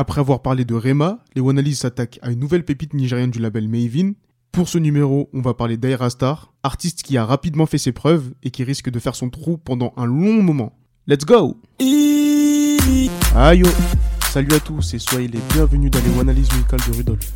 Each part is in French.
Après avoir parlé de Rema, les Wannalies s'attaquent à une nouvelle pépite nigérienne du label Mavin. Pour ce numéro, on va parler d'Aira Star, artiste qui a rapidement fait ses preuves et qui risque de faire son trou pendant un long moment. Let's go Ayo Salut à tous et soyez les bienvenus dans les Wannalies musicales de Rudolph.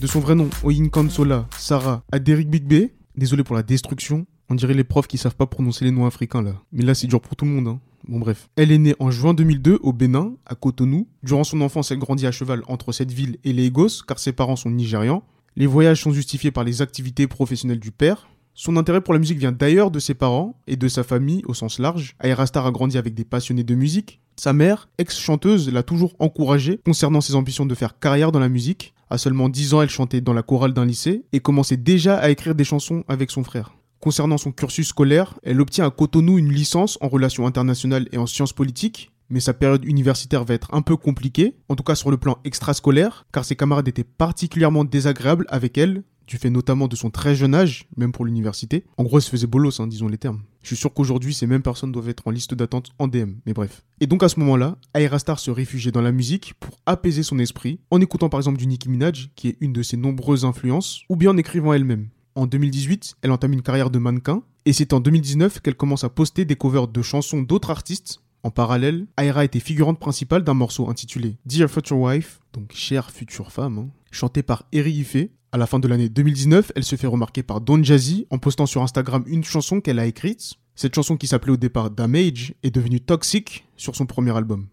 De son vrai nom, Oyin Kansola, Sarah, Aderic Big B, désolé pour la destruction, on dirait les profs qui savent pas prononcer les noms africains là. Mais là c'est dur pour tout le monde. Hein. Bon bref. Elle est née en juin 2002 au Bénin, à Cotonou. Durant son enfance, elle grandit à cheval entre cette ville et Lagos, car ses parents sont nigérians. Les voyages sont justifiés par les activités professionnelles du père. Son intérêt pour la musique vient d'ailleurs de ses parents et de sa famille au sens large. Aerastar a grandi avec des passionnés de musique. Sa mère, ex-chanteuse, l'a toujours encouragée concernant ses ambitions de faire carrière dans la musique. À seulement 10 ans, elle chantait dans la chorale d'un lycée et commençait déjà à écrire des chansons avec son frère. Concernant son cursus scolaire, elle obtient à Cotonou une licence en relations internationales et en sciences politiques, mais sa période universitaire va être un peu compliquée, en tout cas sur le plan extrascolaire, car ses camarades étaient particulièrement désagréables avec elle, du fait notamment de son très jeune âge, même pour l'université. En gros, elle se faisait bolos, hein, disons les termes. Je suis sûr qu'aujourd'hui, ces mêmes personnes doivent être en liste d'attente en DM, mais bref. Et donc à ce moment-là, Aerastar se réfugiait dans la musique pour apaiser son esprit, en écoutant par exemple du Nicki Minaj, qui est une de ses nombreuses influences, ou bien en écrivant elle-même. En 2018, elle entame une carrière de mannequin, et c'est en 2019 qu'elle commence à poster des covers de chansons d'autres artistes. En parallèle, Aira était figurante principale d'un morceau intitulé Dear Future Wife, donc chère future femme, hein, chanté par Eri Ife. À la fin de l'année 2019, elle se fait remarquer par Don Jazzy en postant sur Instagram une chanson qu'elle a écrite. Cette chanson qui s'appelait au départ Damage est devenue Toxic sur son premier album.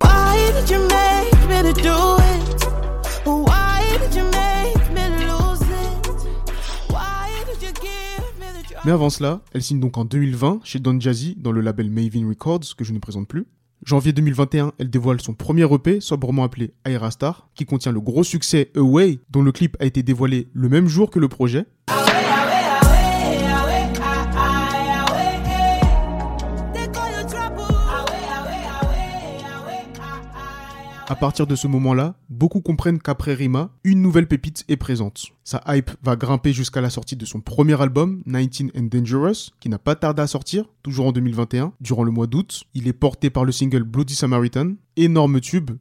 Mais avant cela, elle signe donc en 2020 chez Don Jazzy dans le label Maven Records, que je ne présente plus. Janvier 2021, elle dévoile son premier EP, sobrement appelé Aira Star, qui contient le gros succès Away, dont le clip a été dévoilé le même jour que le projet. À partir de ce moment-là, beaucoup comprennent qu'après Rima, une nouvelle pépite est présente. Sa hype va grimper jusqu'à la sortie de son premier album, 19 and Dangerous, qui n'a pas tardé à sortir, toujours en 2021, durant le mois d'août. Il est porté par le single Bloody Samaritan, énorme tube.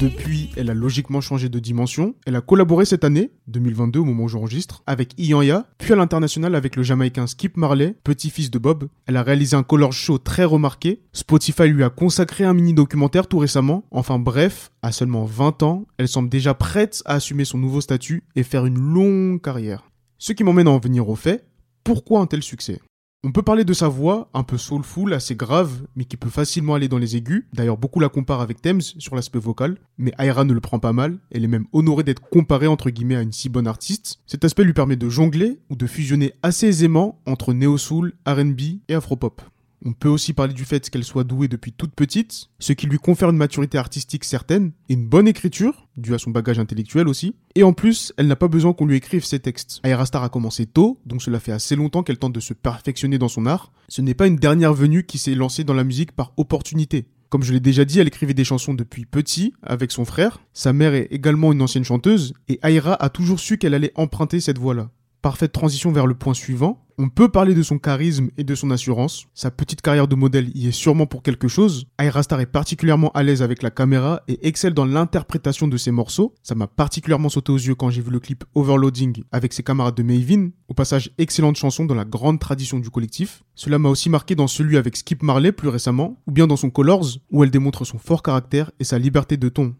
Depuis, elle a logiquement changé de dimension. Elle a collaboré cette année, 2022 au moment où j'enregistre, avec Ianya, puis à l'international avec le Jamaïcain Skip Marley, petit-fils de Bob. Elle a réalisé un color show très remarqué. Spotify lui a consacré un mini-documentaire tout récemment. Enfin bref, à seulement 20 ans, elle semble déjà prête à assumer son nouveau statut et faire une longue carrière. Ce qui m'emmène à en venir au fait, pourquoi un tel succès? On peut parler de sa voix, un peu soulful, assez grave, mais qui peut facilement aller dans les aigus. D'ailleurs, beaucoup la comparent avec Thames sur l'aspect vocal, mais Aira ne le prend pas mal. Elle est même honorée d'être comparée entre guillemets à une si bonne artiste. Cet aspect lui permet de jongler ou de fusionner assez aisément entre néo-soul, R&B et afropop. On peut aussi parler du fait qu'elle soit douée depuis toute petite, ce qui lui confère une maturité artistique certaine et une bonne écriture, due à son bagage intellectuel aussi. Et en plus, elle n'a pas besoin qu'on lui écrive ses textes. Aerastar a commencé tôt, donc cela fait assez longtemps qu'elle tente de se perfectionner dans son art. Ce n'est pas une dernière venue qui s'est lancée dans la musique par opportunité. Comme je l'ai déjà dit, elle écrivait des chansons depuis petit avec son frère. Sa mère est également une ancienne chanteuse et Aira a toujours su qu'elle allait emprunter cette voie-là. Parfaite transition vers le point suivant. On peut parler de son charisme et de son assurance. Sa petite carrière de modèle y est sûrement pour quelque chose. Star est particulièrement à l'aise avec la caméra et excelle dans l'interprétation de ses morceaux. Ça m'a particulièrement sauté aux yeux quand j'ai vu le clip Overloading avec ses camarades de Maven. Au passage, excellente chanson dans la grande tradition du collectif. Cela m'a aussi marqué dans celui avec Skip Marley plus récemment, ou bien dans son Colors, où elle démontre son fort caractère et sa liberté de ton.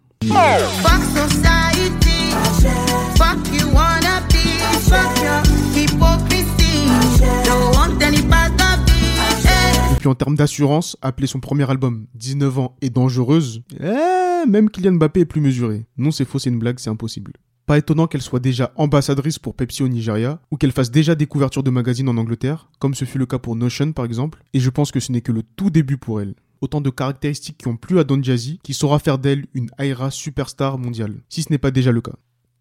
Puis en termes d'assurance, appeler son premier album 19 ans et dangereuse, eh, même Kylian Mbappé est plus mesuré. Non, c'est faux, c'est une blague, c'est impossible. Pas étonnant qu'elle soit déjà ambassadrice pour Pepsi au Nigeria, ou qu'elle fasse déjà des couvertures de magazines en Angleterre, comme ce fut le cas pour Notion par exemple, et je pense que ce n'est que le tout début pour elle. Autant de caractéristiques qui ont plu à Don Jazzy, qui saura faire d'elle une Aira superstar mondiale, si ce n'est pas déjà le cas.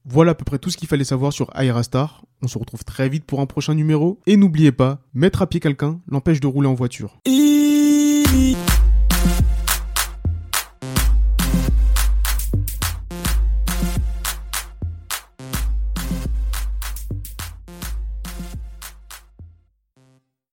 Voilà à peu près tout ce qu'il fallait savoir sur Aerastar. On se retrouve très vite pour un prochain numéro. Et n'oubliez pas, mettre à pied quelqu'un l'empêche de rouler en voiture.